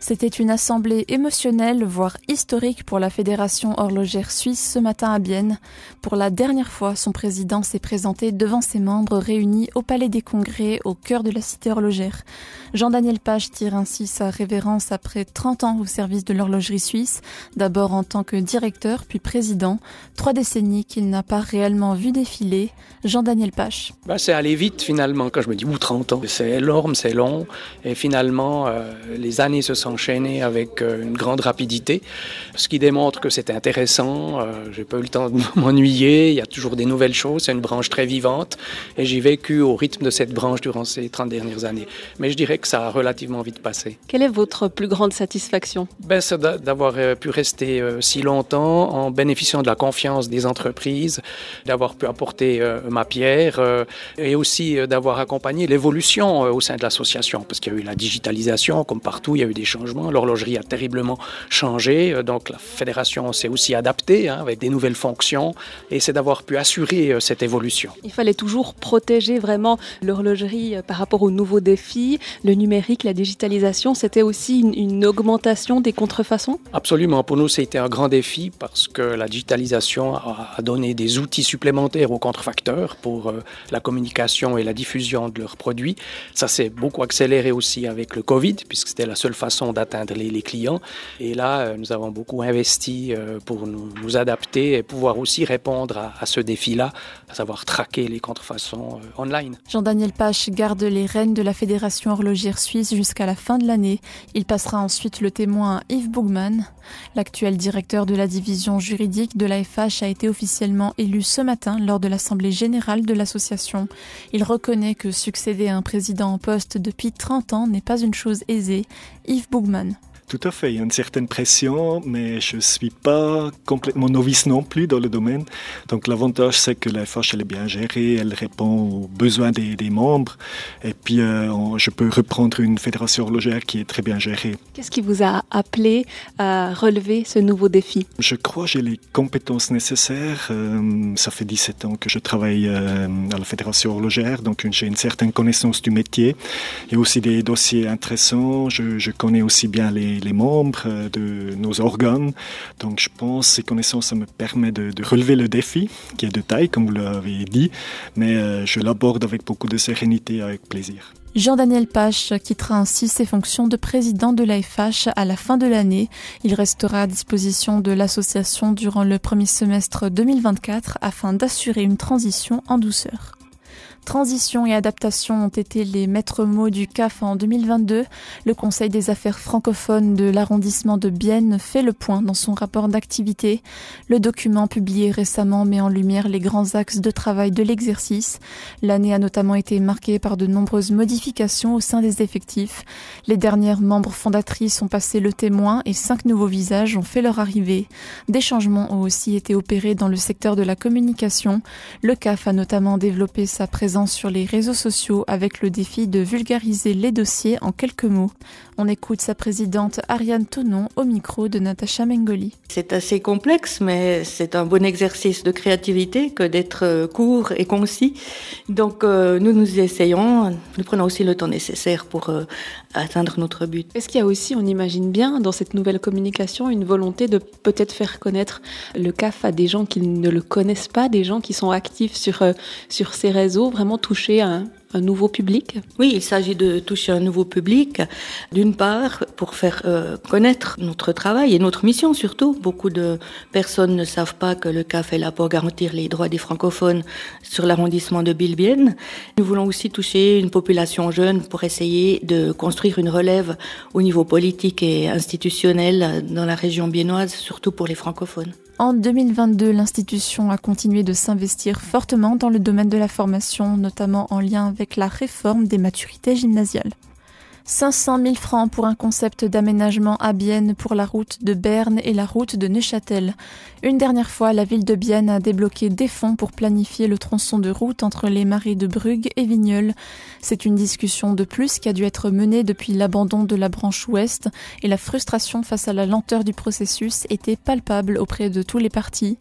C'était une assemblée émotionnelle, voire historique pour la Fédération horlogère suisse ce matin à Bienne. Pour la dernière fois, son président s'est présenté devant ses membres réunis au Palais des Congrès, au cœur de la cité horlogère. Jean-Daniel Page tire ainsi sa révérence après 30 ans au service de l'horlogerie suisse, d'abord en tant que directeur, puis président, trois décennies qu'il n'a pas réellement vu défiler. Jean-Daniel Page. Bah, c'est allé vite finalement quand je me dis, ou 30 ans, c'est énorme, c'est long, et finalement euh, les années se sont enchaîné avec euh, une grande rapidité, ce qui démontre que c'est intéressant. Euh, j'ai pas eu le temps de m'ennuyer. Il y a toujours des nouvelles choses. C'est une branche très vivante et j'ai vécu au rythme de cette branche durant ces 30 dernières années. Mais je dirais que ça a relativement vite passé. Quelle est votre plus grande satisfaction? Ben, C'est d'avoir euh, pu rester si longtemps en bénéficiant de la confiance des entreprises, d'avoir pu apporter ma pierre et aussi d'avoir accompagné l'évolution au sein de l'association parce qu'il y a eu la digitalisation comme partout, il y a eu des changements L'horlogerie a terriblement changé, euh, donc la fédération s'est aussi adaptée hein, avec des nouvelles fonctions et c'est d'avoir pu assurer euh, cette évolution. Il fallait toujours protéger vraiment l'horlogerie euh, par rapport aux nouveaux défis, le numérique, la digitalisation. C'était aussi une, augmentation des contrefaçons? Absolument. Pour nous, c'était un grand défi parce que la digitalisation a, donné des outils supplémentaires aux contrefacteurs pour la communication et la diffusion de leurs produits. Ça s'est beaucoup accéléré aussi avec le Covid puisque c'était la seule façon d'atteindre les, clients. Et là, euh, nous avons beaucoup investi euh, pour nous, adapter et pouvoir aussi répondre à, ce défi-là, à savoir traquer les contrefaçons euh, online. Jean-Daniel Pache garde les rênes de la Fédération horlogère suisse jusqu'à la fin de l'année. Il passera ensuite le témoin à Yves Bougman. L'actuel directeur de la division juridique de l'AFH a été officiellement élu ce matin lors de l'Assemblée générale de l'association. Il reconnaît que succéder à un président en poste depuis 30 ans n'est pas une chose aisée. Yves Bougman. Bugman. Tout à fait, il y a une certaine pression, mais je ne suis pas complètement novice non plus dans le domaine. Donc l'avantage, c'est que la FH, elle est bien gérée, elle répond aux besoins des, membres, et puis euh, je peux reprendre une fédération horlogère qui est très bien gérée. Qu'est-ce qui vous a appelé à relever ce nouveau défi? Je crois que j'ai les compétences nécessaires. Euh, ça fait 17 ans que je travaille euh, à la fédération horlogère, donc j'ai une certaine connaissance du métier. Il y a aussi des dossiers intéressants, je, je connais aussi bien les les, membres euh, de nos organes. Donc je pense ces connaissances, ça me permet de, relever le défi, qui est de taille, comme vous l'avez dit, mais euh, je l'aborde avec beaucoup de sérénité et avec plaisir. Jean-Daniel Pache quittera ainsi ses fonctions de président de l'AFH à la fin de l'année. Il restera à disposition de l'association durant le premier semestre 2024 afin d'assurer une transition en douceur. Transition et adaptation ont été les maîtres mots du CAF en 2022. Le Conseil des affaires francophones de l'arrondissement de Bienne fait le point dans son rapport d'activité. Le document publié récemment met en lumière les grands axes de travail de l'exercice. L'année a notamment été marquée par de nombreuses modifications au sein des effectifs. Les dernières membres fondatrices ont passé le témoin et cinq nouveaux visages ont fait leur arrivée. Des changements ont aussi été opérés dans le secteur de la communication. Le CAF a notamment développé sa présence sur les réseaux sociaux avec le défi de vulgariser les dossiers en quelques mots. On écoute sa présidente Ariane Tonon au micro de Natacha Mengoli. C'est assez complexe, mais c'est un bon exercice de créativité que d'être euh, court et concis. Donc euh, nous nous essayons, nous prenons aussi le temps nécessaire pour euh, atteindre notre but. Est-ce qu'il y a aussi, on imagine bien, dans cette nouvelle communication, une volonté de peut-être faire connaître le CAF à des gens qui ne le connaissent pas, des gens qui sont actifs sur, sur ces réseaux, vraiment toucher un, nouveau public? Oui, il s'agit de toucher un nouveau public, d'une part pour faire euh, connaître notre travail et notre mission surtout. Beaucoup de personnes ne savent pas que le CAF est là pour garantir les droits des francophones sur l'arrondissement de Bilbienne. Nous voulons aussi toucher une population jeune pour essayer de construire une relève au niveau politique et institutionnel dans la région biennoise, surtout pour les francophones. En 2022, l'institution a continué de s'investir fortement dans le domaine de la formation, notamment en lien avec la réforme des maturités gymnasiales. 500 000 francs pour un concept d'aménagement à Bienne pour la route de Berne et la route de Neuchâtel. Une dernière fois, la ville de Bienne a débloqué des fonds pour planifier le tronçon de route entre les marais de Brugge et Vigneulles. C'est une discussion de plus qui a dû être menée depuis l'abandon de la branche ouest et la frustration face à la lenteur du processus était palpable auprès de tous les partis.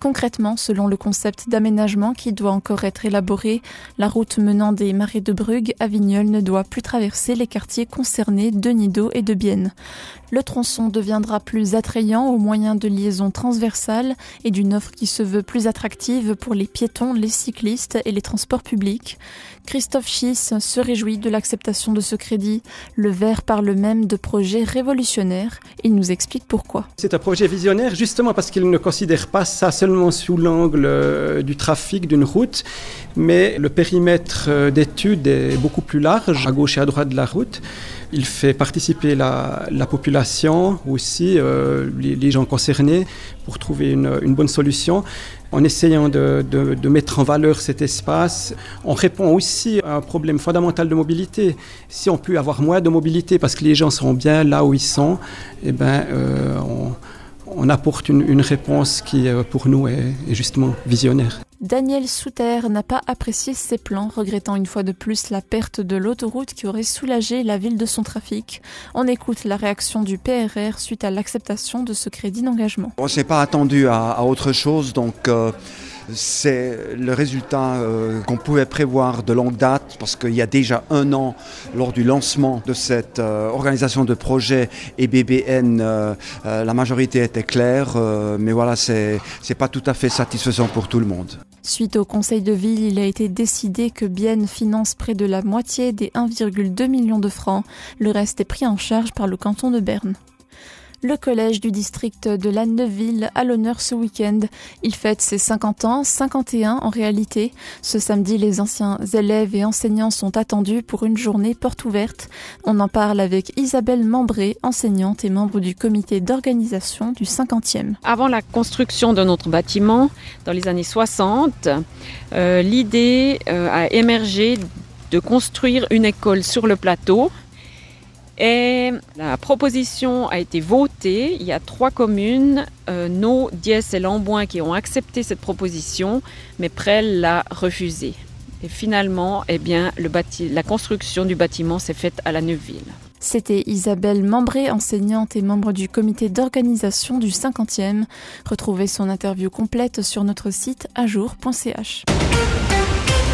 Concrètement, selon le concept d'aménagement qui doit encore être élaboré, la route menant des marais de Brugge à Vigneulles ne doit plus traverser les concernés de Nido et de Bienne. Le tronçon deviendra plus attrayant au moyen de liaisons transversales et d'une offre qui se veut plus attractive pour les piétons, les cyclistes et les transports publics. Christophe Schiss se réjouit de l'acceptation de ce crédit. Le Vert parle même de projet révolutionnaire. Il nous explique pourquoi. C'est un projet visionnaire justement parce qu'il ne considère pas ça seulement sous l'angle euh, du trafic d'une route, mais le périmètre euh, d'étude est beaucoup plus large, à gauche et à droite de la route. Il fait participer la, population aussi, euh, les, gens concernés, pour trouver une, bonne solution. En essayant de, mettre en valeur cet espace, on répond aussi à un problème fondamental de mobilité. Si on peut avoir moins de mobilité parce que les gens seront bien là où ils sont, eh ben, euh, on, apporte une, réponse qui, euh, pour nous, est justement visionnaire. Daniel Souter n'a pas apprécié ses plans, regrettant une fois de plus la perte de l'autoroute qui aurait soulagé la ville de son trafic. On écoute la réaction du PRR suite à l'acceptation de ce crédit d'engagement. On ne s'est pas attendu à, autre chose, donc... Euh, c'est le résultat euh, qu'on pouvait prévoir de longue date parce qu'il y a déjà un an, lors du lancement de cette euh, organisation de projet EBBN, euh, la majorité était claire, mais voilà, c'est pas tout à fait satisfaisant pour tout le monde. Suite au conseil de ville, il a été décidé que Bienne finance près de la moitié des 1,2 million de francs. Le reste est pris en charge par le canton de Berne. Le collège du district de la Neuville à l'honneur ce week-end. Il fête ses 50 ans, 51 en réalité. Ce samedi, les anciens élèves et enseignants sont attendus pour une journée porte ouverte. On en parle avec Isabelle Membré, enseignante et membre du comité d'organisation du 50e. Avant la construction de notre bâtiment, dans les années 60, euh, l'idée euh, a émergé de construire une école sur le plateau et la proposition a été votée. Il y a trois communes, euh, No, Diès et Lamboin, qui ont accepté cette proposition, mais Prel l'a refusée. Et finalement, eh bien, la construction du bâtiment s'est faite à la Neuville. C'était Isabelle Membré, enseignante et membre du comité d'organisation du 50e. Retrouvez son interview complète sur notre site ajour.ch.